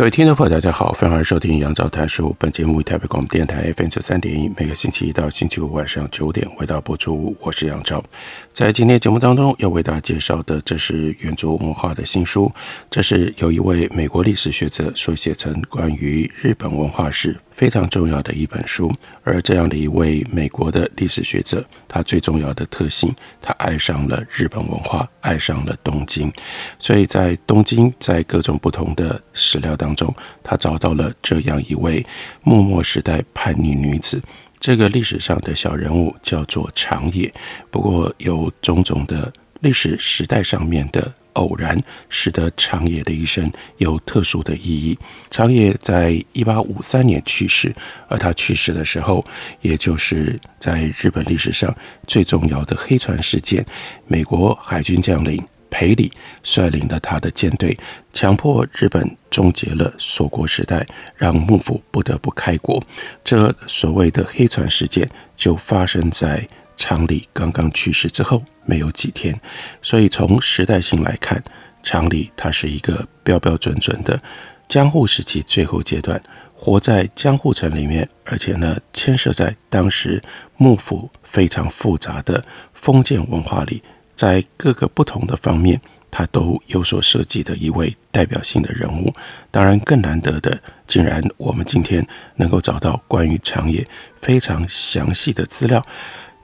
各位听众朋友，大家好，欢迎收听杨照谈书。本节目以台北广播电台 FM 九三点一，每个星期一到星期五晚上九点回到播出。我是杨照，在今天节目当中要为大家介绍的，这是远足文化的新书。这是由一位美国历史学者所写成关于日本文化史。非常重要的一本书，而这样的一位美国的历史学者，他最重要的特性，他爱上了日本文化，爱上了东京，所以在东京，在各种不同的史料当中，他找到了这样一位幕末时代叛逆女子。这个历史上的小人物叫做长野，不过有种种的历史时代上面的。偶然使得长野的一生有特殊的意义。长野在一八五三年去世，而他去世的时候，也就是在日本历史上最重要的黑船事件。美国海军将领裴礼率领了他的舰队，强迫日本终结了锁国时代，让幕府不得不开国。这所谓的黑船事件就发生在长礼刚刚去世之后。没有几天，所以从时代性来看，长礼他是一个标标准准的江户时期最后阶段，活在江户城里面，而且呢，牵涉在当时幕府非常复杂的封建文化里，在各个不同的方面，他都有所涉及的一位代表性的人物。当然，更难得的，竟然我们今天能够找到关于长野非常详细的资料，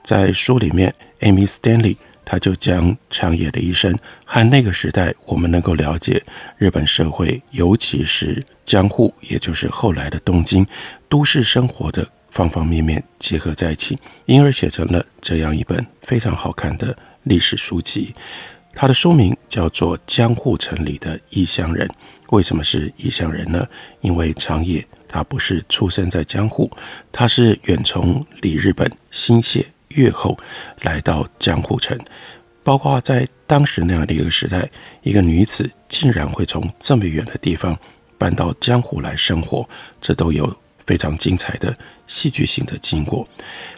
在书里面，Amy Stanley。他就将长野的一生和那个时代我们能够了解日本社会，尤其是江户，也就是后来的东京都市生活的方方面面结合在一起，因而写成了这样一本非常好看的历史书籍。它的书名叫做《江户城里的异乡人》。为什么是异乡人呢？因为长野他不是出生在江户，他是远从里日本新泻。越后来到江户城，包括在当时那样的一个时代，一个女子竟然会从这么远的地方搬到江户来生活，这都有非常精彩的戏剧性的经过。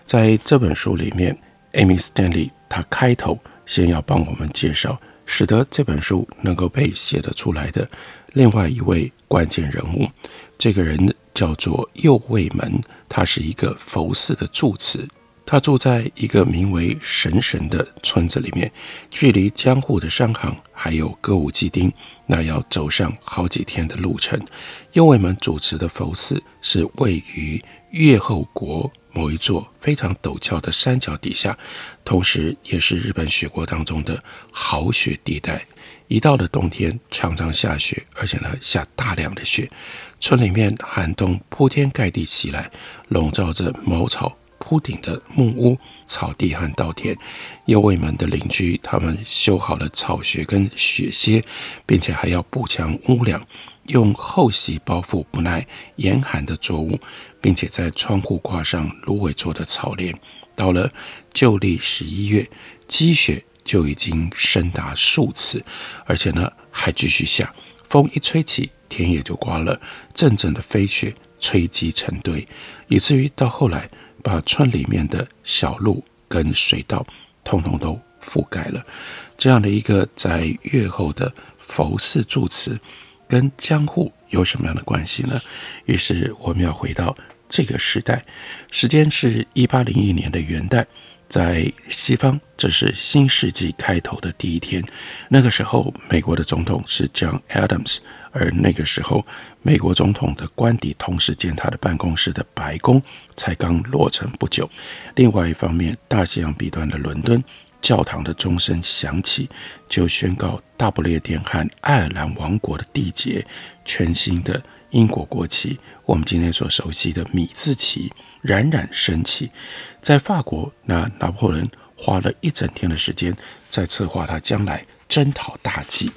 在这本书里面，Amy Stanley 她开头先要帮我们介绍，使得这本书能够被写得出来的另外一位关键人物，这个人叫做右卫门，他是一个佛寺的住持。他住在一个名为神神的村子里面，距离江户的商行还有歌舞伎町，那要走上好几天的路程。右卫门主持的佛寺是位于越后国某一座非常陡峭的山脚底下，同时也是日本雪国当中的好雪地带。一到了冬天，常常下雪，而且呢下大量的雪，村里面寒冬铺天盖地袭来，笼罩着茅草。铺顶的木屋、草地和稻田，右卫门的邻居他们修好了草穴跟雪楔，并且还要补强屋梁，用厚席包覆不耐严寒的作物，并且在窗户挂上芦苇做的草帘。到了旧历十一月，积雪就已经深达数尺，而且呢还继续下，风一吹起，田野就刮了阵阵的飞雪，堆积成堆，以至于到后来。把村里面的小路跟水道通通都覆盖了，这样的一个在月后的佛寺住持，跟江户有什么样的关系呢？于是我们要回到这个时代，时间是一八零一年的元旦，在西方这是新世纪开头的第一天，那个时候美国的总统是 John Adams。而那个时候，美国总统的官邸同时兼他的办公室的白宫才刚落成不久。另外一方面，大西洋彼端的伦敦教堂的钟声响起，就宣告大不列颠和爱尔兰王国的缔结。全新的英国国旗，我们今天所熟悉的米字旗冉冉升起。在法国，那拿破仑花了一整天的时间在策划他将来征讨大计。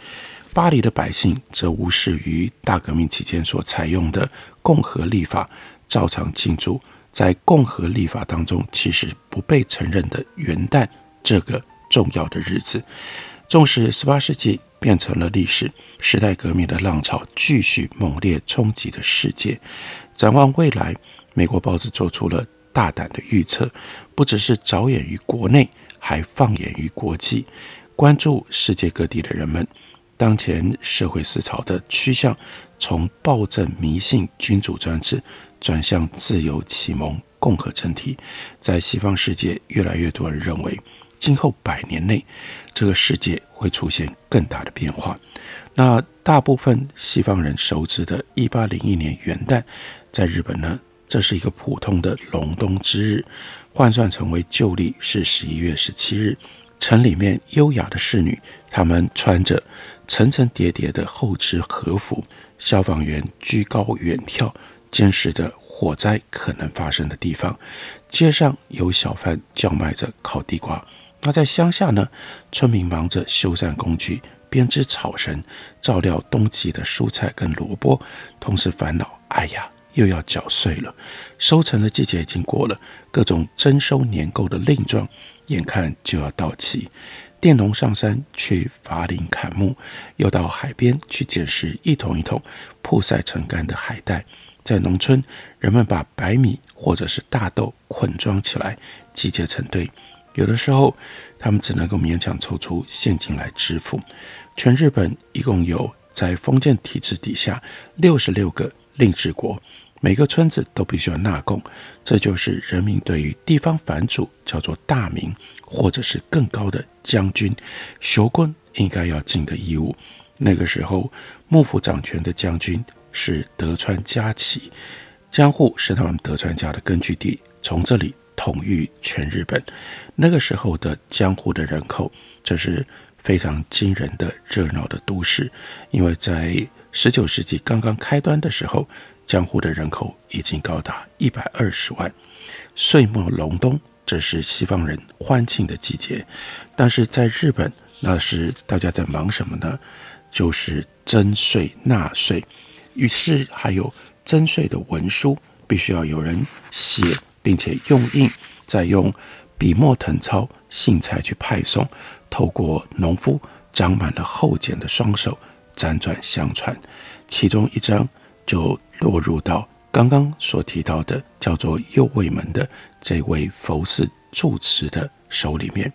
巴黎的百姓则无视于大革命期间所采用的共和历法，照常庆祝在共和历法当中其实不被承认的元旦这个重要的日子。纵使十八世纪变成了历史，时代革命的浪潮继续猛烈冲击着世界。展望未来，美国报纸做出了大胆的预测，不只是着眼于国内，还放眼于国际，关注世界各地的人们。当前社会思潮的趋向，从暴政迷信、君主专制，转向自由启蒙、共和政体。在西方世界，越来越多人认为，今后百年内，这个世界会出现更大的变化。那大部分西方人熟知的1801年元旦，在日本呢，这是一个普通的隆冬之日，换算成为旧历是十一月十七日。城里面优雅的侍女，她们穿着层层叠叠的厚织和服，消防员居高远眺，监视着火灾可能发生的地方。街上有小贩叫卖着烤地瓜。那在乡下呢，村民忙着修缮工具、编织草绳、照料冬季的蔬菜跟萝卜，同时烦恼：哎呀，又要缴税了。收成的季节已经过了，各种征收年贡的令状眼看就要到期。佃农上山去伐林砍木，又到海边去捡拾一桶一桶曝晒成干的海带。在农村，人们把白米或者是大豆捆装起来，集结成堆。有的时候，他们只能够勉强抽出现金来支付。全日本一共有在封建体制底下六十六个令制国。每个村子都必须要纳贡，这就是人民对于地方藩主叫做大名，或者是更高的将军、将军应该要尽的义务。那个时候，幕府掌权的将军是德川家齐，江户是他们德川家的根据地，从这里统御全日本。那个时候的江户的人口，这是非常惊人的热闹的都市，因为在十九世纪刚刚开端的时候。江户的人口已经高达一百二十万，岁末隆冬，这是西方人欢庆的季节。但是在日本，那是大家在忙什么呢？就是征税纳税。于是还有征税的文书，必须要有人写，并且用印，再用笔墨誊抄、信差去派送，透过农夫长满了厚茧的双手辗转相传，其中一张。就落入到刚刚所提到的叫做右卫门的这位佛寺住持的手里面。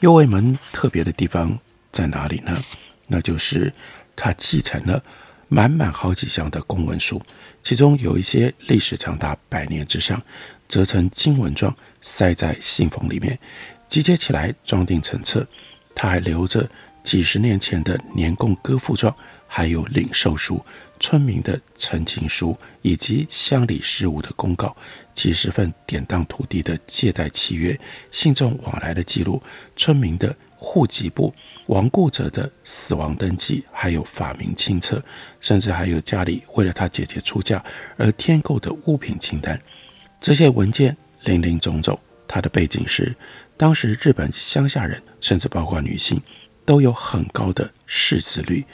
右卫门特别的地方在哪里呢？那就是他继承了满满好几箱的公文书，其中有一些历史长达百年之上，折成经文状塞在信封里面，集结起来装订成册。他还留着几十年前的年贡歌赋状，还有领受书。村民的陈情书，以及乡里事务的公告，几十份典当土地的借贷契约，信众往来的记录，村民的户籍簿，亡故者的死亡登记，还有法名清册，甚至还有家里为了他姐姐出嫁而添购的物品清单。这些文件林林总总，它的背景是，当时日本乡下人，甚至包括女性，都有很高的识字率，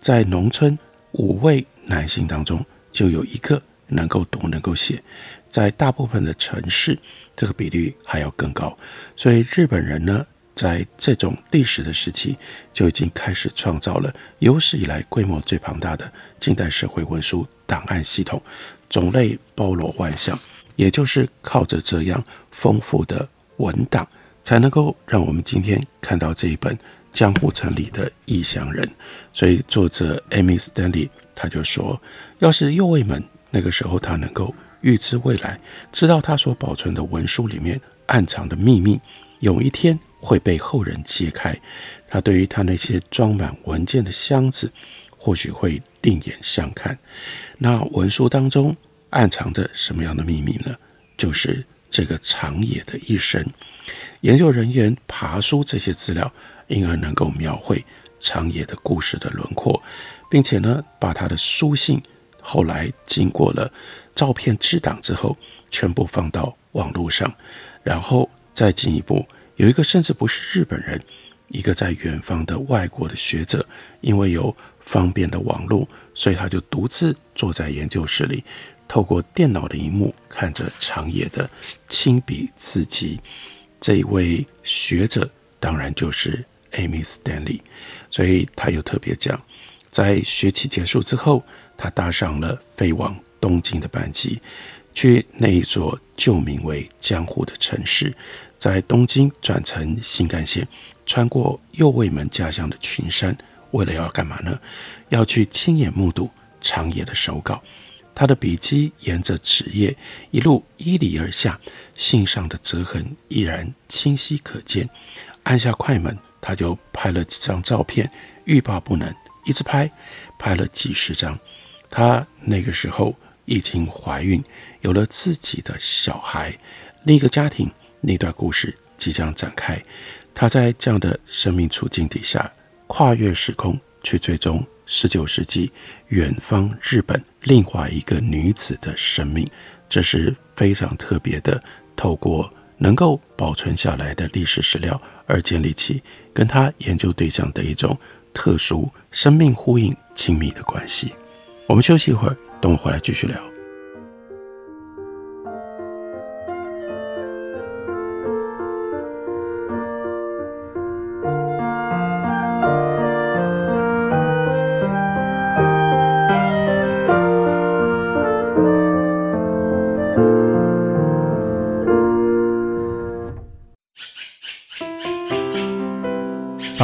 在农村。五位男性当中就有一个能够读、能够写，在大部分的城市，这个比率还要更高。所以日本人呢，在这种历史的时期，就已经开始创造了有史以来规模最庞大的近代社会文书档案系统，种类包罗万象。也就是靠着这样丰富的文档，才能够让我们今天看到这一本。江户城里的异乡人，所以作者 Amy Stanley 他就说，要是右卫门那个时候他能够预知未来，知道他所保存的文书里面暗藏的秘密，有一天会被后人揭开，他对于他那些装满文件的箱子，或许会另眼相看。那文书当中暗藏着什么样的秘密呢？就是这个长野的一生。研究人员爬梳这些资料。因而能够描绘长野的故事的轮廓，并且呢，把他的书信后来经过了照片制档之后，全部放到网络上，然后再进一步，有一个甚至不是日本人，一个在远方的外国的学者，因为有方便的网络，所以他就独自坐在研究室里，透过电脑的荧幕看着长野的亲笔字迹。这一位学者当然就是 Amy Stanley，所以他又特别讲，在学期结束之后，他搭上了飞往东京的班机，去那一座旧名为江户的城市，在东京转乘新干线，穿过右卫门家乡的群山，为了要干嘛呢？要去亲眼目睹长野的手稿。他的笔迹沿着纸页一路依篱而下，信上的折痕依然清晰可见。按下快门，他就拍了几张照片，欲罢不能，一直拍，拍了几十张。他那个时候已经怀孕，有了自己的小孩，另一个家庭，那段故事即将展开。他在这样的生命处境底下，跨越时空去追踪。十九世纪，远方日本另外一个女子的生命，这是非常特别的。透过能够保存下来的历史史料，而建立起跟他研究对象的一种特殊生命呼应、亲密的关系。我们休息一会儿，等我回来继续聊。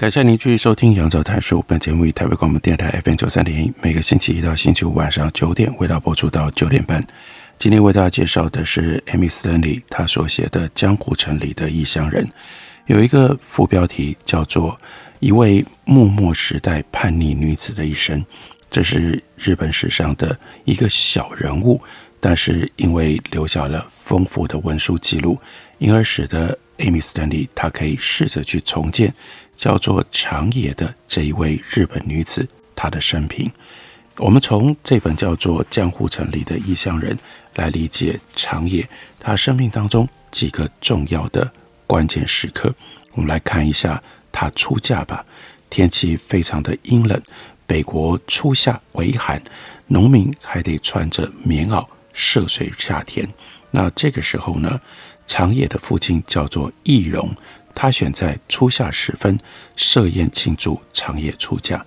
感谢您继续收听《杨照谈书》。本节目以台北广播电台 FM 九三点一，每个星期一到星期五晚上九点，为大家播出到九点半。今天为大家介绍的是 Amy Stanley 她所写的《江湖城里的异乡人》，有一个副标题叫做《一位幕末时代叛逆女子的一生》。这是日本史上的一个小人物，但是因为留下了丰富的文书记录，因而使得 Amy Stanley 她可以试着去重建。叫做长野的这一位日本女子，她的生平，我们从这本叫做《江户城里的异乡人》来理解长野她生命当中几个重要的关键时刻。我们来看一下她出嫁吧。天气非常的阴冷，北国初夏微寒，农民还得穿着棉袄涉水下田。那这个时候呢，长野的父亲叫做易荣。他选在初夏时分设宴庆祝长野出嫁。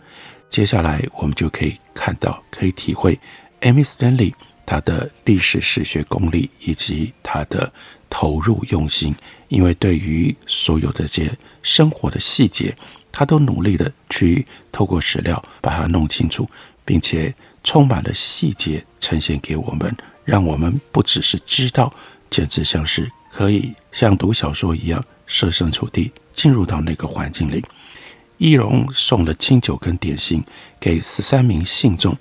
接下来我们就可以看到，可以体会 Amy Stanley 他的历史史学功力以及他的投入用心。因为对于所有的这些生活的细节，他都努力的去透过史料把它弄清楚，并且充满了细节呈现给我们，让我们不只是知道，简直像是可以像读小说一样。设身处地进入到那个环境里，义荣送了清酒跟点心给十三名信众，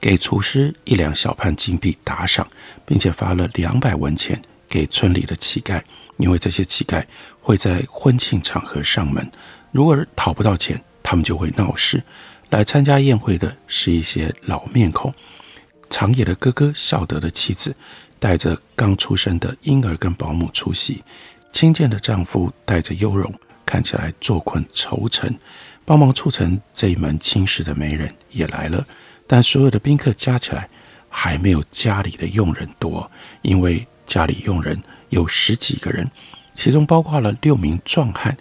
给厨师一两小判金币打赏，并且发了两百文钱给村里的乞丐，因为这些乞丐会在婚庆场合上门，如果讨不到钱，他们就会闹事。来参加宴会的是一些老面孔。长野的哥哥孝德的妻子带着刚出生的婴儿跟保姆出席，亲见的丈夫带着优容，看起来坐困愁城，帮忙促成这一门亲事的媒人也来了，但所有的宾客加起来还没有家里的佣人多，因为家里佣人有十几个人，其中包括了六名壮汉，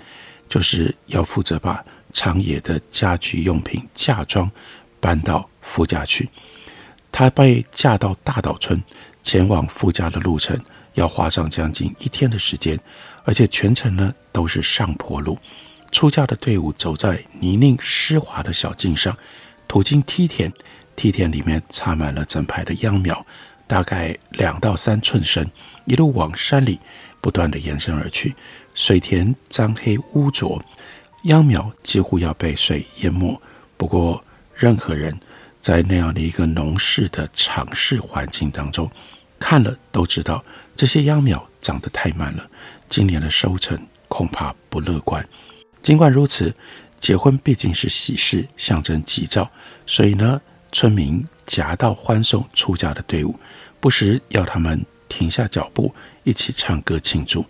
就是要负责把长野的家居用品嫁妆搬到夫家去。她被嫁到大岛村，前往夫家的路程要花上将近一天的时间，而且全程呢都是上坡路。出嫁的队伍走在泥泞湿滑的小径上，途经梯田，梯田里面插满了整排的秧苗，大概两到三寸深，一路往山里不断地延伸而去。水田脏黑污浊，秧苗几乎要被水淹没。不过，任何人。在那样的一个农事的场势环境当中，看了都知道这些秧苗长得太慢了，今年的收成恐怕不乐观。尽管如此，结婚毕竟是喜事，象征吉兆，所以呢，村民夹道欢送出嫁的队伍，不时要他们停下脚步，一起唱歌庆祝。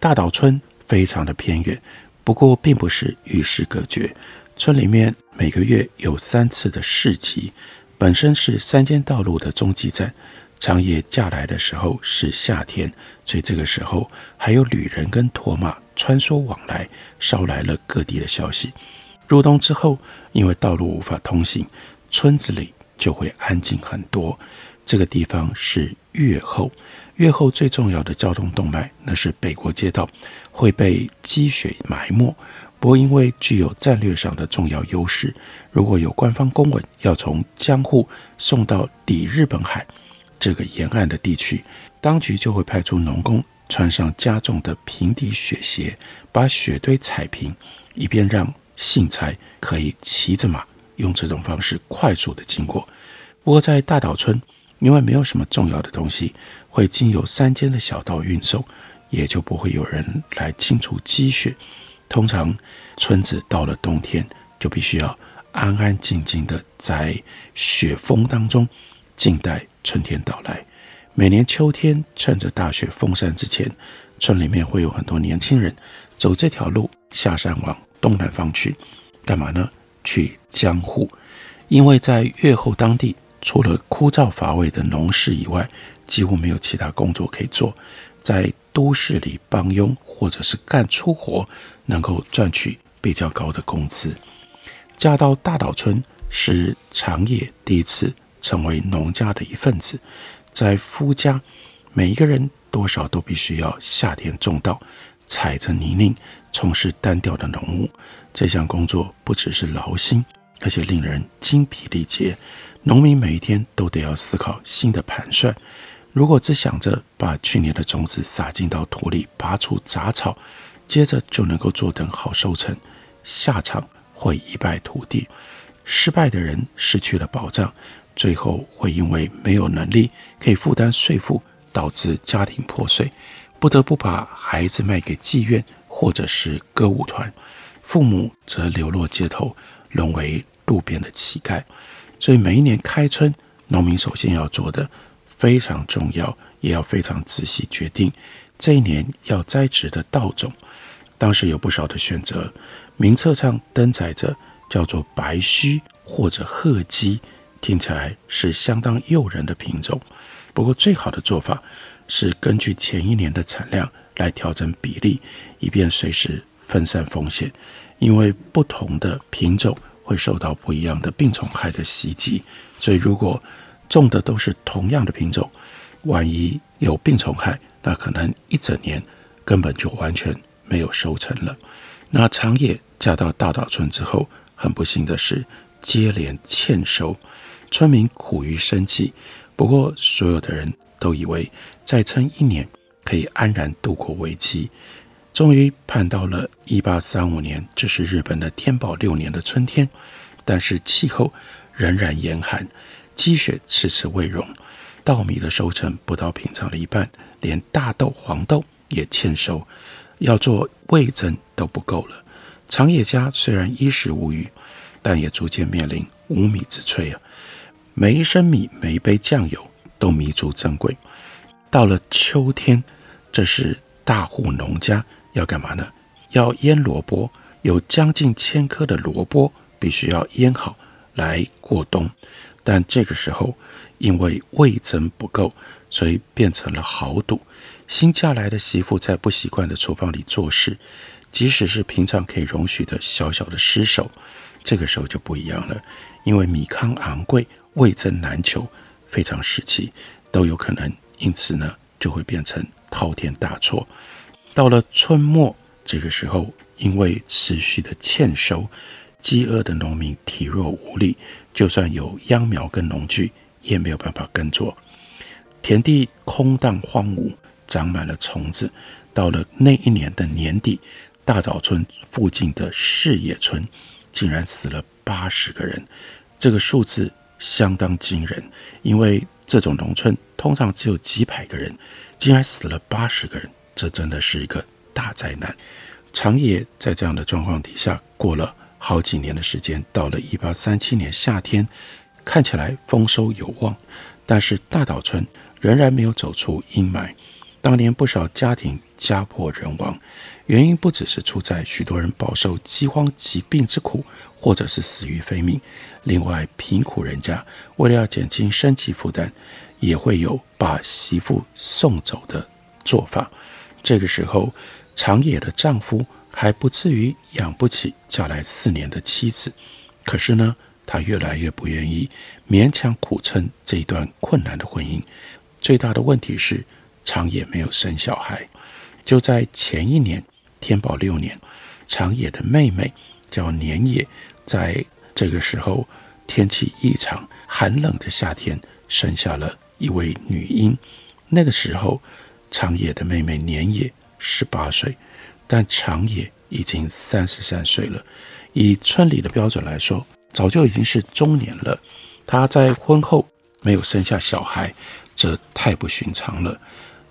大岛村非常的偏远，不过并不是与世隔绝。村里面每个月有三次的市集，本身是山间道路的中继站。长野嫁来的时候是夏天，所以这个时候还有旅人跟驼马穿梭往来，捎来了各地的消息。入冬之后，因为道路无法通行，村子里就会安静很多。这个地方是越后，越后最重要的交通动脉，那是北国街道，会被积雪埋没。不过，因为具有战略上的重要优势，如果有官方公文要从江户送到里日本海这个沿岸的地区，当局就会派出农工穿上加重的平底雪鞋，把雪堆踩平，以便让信差可以骑着马用这种方式快速的经过。不过，在大岛村，因为没有什么重要的东西会经由山间的小道运送，也就不会有人来清除积雪。通常，村子到了冬天就必须要安安静静的在雪峰当中静待春天到来。每年秋天，趁着大雪封山之前，村里面会有很多年轻人走这条路下山往东南方去，干嘛呢？去江户，因为在越后当地，除了枯燥乏味的农事以外，几乎没有其他工作可以做，在都市里帮佣或者是干粗活。能够赚取比较高的工资。嫁到大岛村是长野第一次成为农家的一份子，在夫家，每一个人多少都必须要下田种稻，踩着泥泞从事单调的农务。这项工作不只是劳心，而且令人精疲力竭。农民每一天都得要思考新的盘算。如果只想着把去年的种子撒进到土里，拔除杂草，接着就能够坐等好收成，下场会一败涂地。失败的人失去了保障，最后会因为没有能力可以负担税负，导致家庭破碎，不得不把孩子卖给妓院或者是歌舞团，父母则流落街头，沦为路边的乞丐。所以每一年开春，农民首先要做的非常重要，也要非常仔细决定这一年要栽植的稻种。当时有不少的选择，名册上登载着叫做白须或者鹤鸡，听起来是相当诱人的品种。不过最好的做法是根据前一年的产量来调整比例，以便随时分散风险。因为不同的品种会受到不一样的病虫害的袭击，所以如果种的都是同样的品种，万一有病虫害，那可能一整年根本就完全。没有收成了。那长野嫁到大岛村之后，很不幸的是接连欠收，村民苦于生计。不过，所有的人都以为再撑一年可以安然度过危机。终于盼到了一八三五年，这是日本的天宝六年的春天，但是气候仍然严寒，积雪迟迟未融，稻米的收成不到平常的一半，连大豆、黄豆也欠收。要做味噌都不够了。长野家虽然衣食无虞，但也逐渐面临无米之炊啊。每一升米、每一杯酱油都弥足珍贵。到了秋天，这是大户农家要干嘛呢？要腌萝卜，有将近千颗的萝卜必须要腌好来过冬。但这个时候，因为味噌不够，所以变成了豪赌。新嫁来的媳妇在不习惯的厨房里做事，即使是平常可以容许的小小的失手，这个时候就不一样了。因为米糠昂贵，味噌难求，非常时期都有可能，因此呢，就会变成滔天大错。到了春末，这个时候，因为持续的欠收，饥饿的农民体弱无力，就算有秧苗跟农具，也没有办法耕作，田地空荡荒芜，长满了虫子。到了那一年的年底，大岛村附近的视野村，竟然死了八十个人，这个数字相当惊人，因为这种农村通常只有几百个人，竟然死了八十个人，这真的是一个大灾难。长野在这样的状况底下过了好几年的时间，到了一八三七年夏天，看起来丰收有望，但是大岛村仍然没有走出阴霾。当年不少家庭家破人亡，原因不只是出在许多人饱受饥荒疾病之苦，或者是死于非命。另外，贫苦人家为了要减轻生计负担，也会有把媳妇送走的做法。这个时候，长野的丈夫还不至于养不起嫁来四年的妻子，可是呢，他越来越不愿意勉强苦撑这一段困难的婚姻。最大的问题是，长野没有生小孩。就在前一年，天宝六年，长野的妹妹叫年野，在这个时候天气异常寒冷的夏天，生下了一位女婴。那个时候，长野的妹妹年野。十八岁，但长野已经三十三岁了。以村里的标准来说，早就已经是中年了。她在婚后没有生下小孩，这太不寻常了。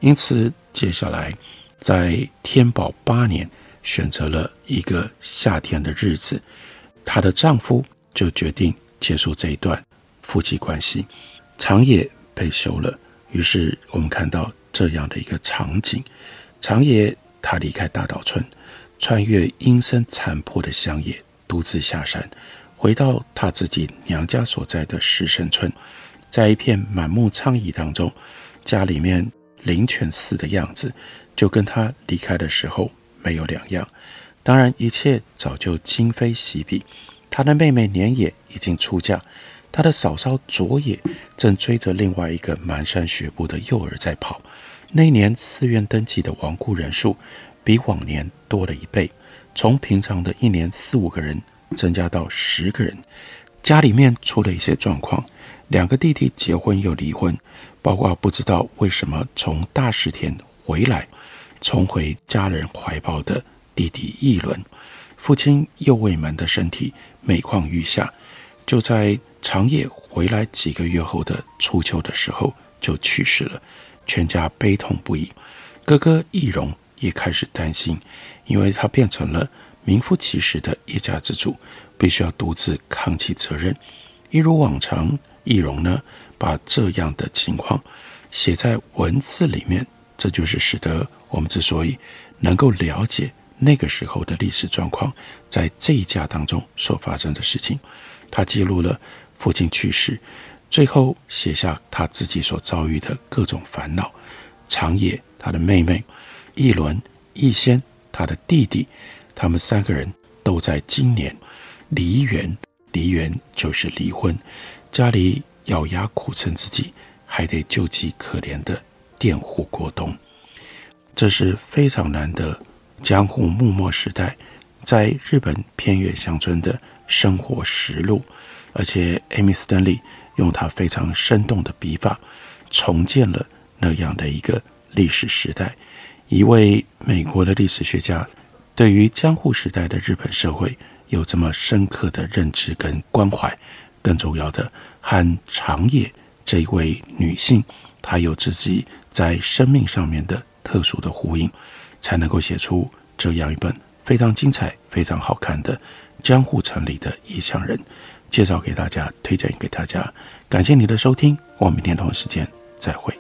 因此，接下来在天宝八年，选择了一个夏天的日子，她的丈夫就决定结束这一段夫妻关系。长野被休了，于是我们看到这样的一个场景。长野，他离开大岛村，穿越阴森残破的乡野，独自下山，回到他自己娘家所在的石神村。在一片满目疮痍当中，家里面灵犬似的样子，就跟他离开的时候没有两样。当然，一切早就今非昔比。他的妹妹年野已经出嫁，他的嫂嫂佐野正追着另外一个蹒跚学步的幼儿在跑。那一年寺院登记的亡故人数比往年多了一倍，从平常的一年四五个人增加到十个人。家里面出了一些状况，两个弟弟结婚又离婚，包括不知道为什么从大石田回来，重回家人怀抱的弟弟义伦，父亲右卫门的身体每况愈下，就在长夜回来几个月后的初秋的时候就去世了。全家悲痛不已，哥哥易荣也开始担心，因为他变成了名副其实的一家之主，必须要独自扛起责任。一如往常，易荣呢，把这样的情况写在文字里面，这就是使得我们之所以能够了解那个时候的历史状况，在这一家当中所发生的事情。他记录了父亲去世。最后写下他自己所遭遇的各种烦恼。长野，他的妹妹，一伦、一仙，他的弟弟，他们三个人都在今年离缘。离缘就是离婚，家里咬牙苦撑自己，还得救济可怜的佃户过冬。这是非常难得江户幕末时代在日本偏远乡村的生活实录，而且 Amy Stanley。用他非常生动的笔法，重建了那样的一个历史时代。一位美国的历史学家对于江户时代的日本社会有这么深刻的认知跟关怀，更重要的，和长野这一位女性，她有自己在生命上面的特殊的呼应，才能够写出这样一本非常精彩、非常好看的江户城里的异乡人。介绍给大家，推荐给大家。感谢你的收听，我们明天同一时间再会。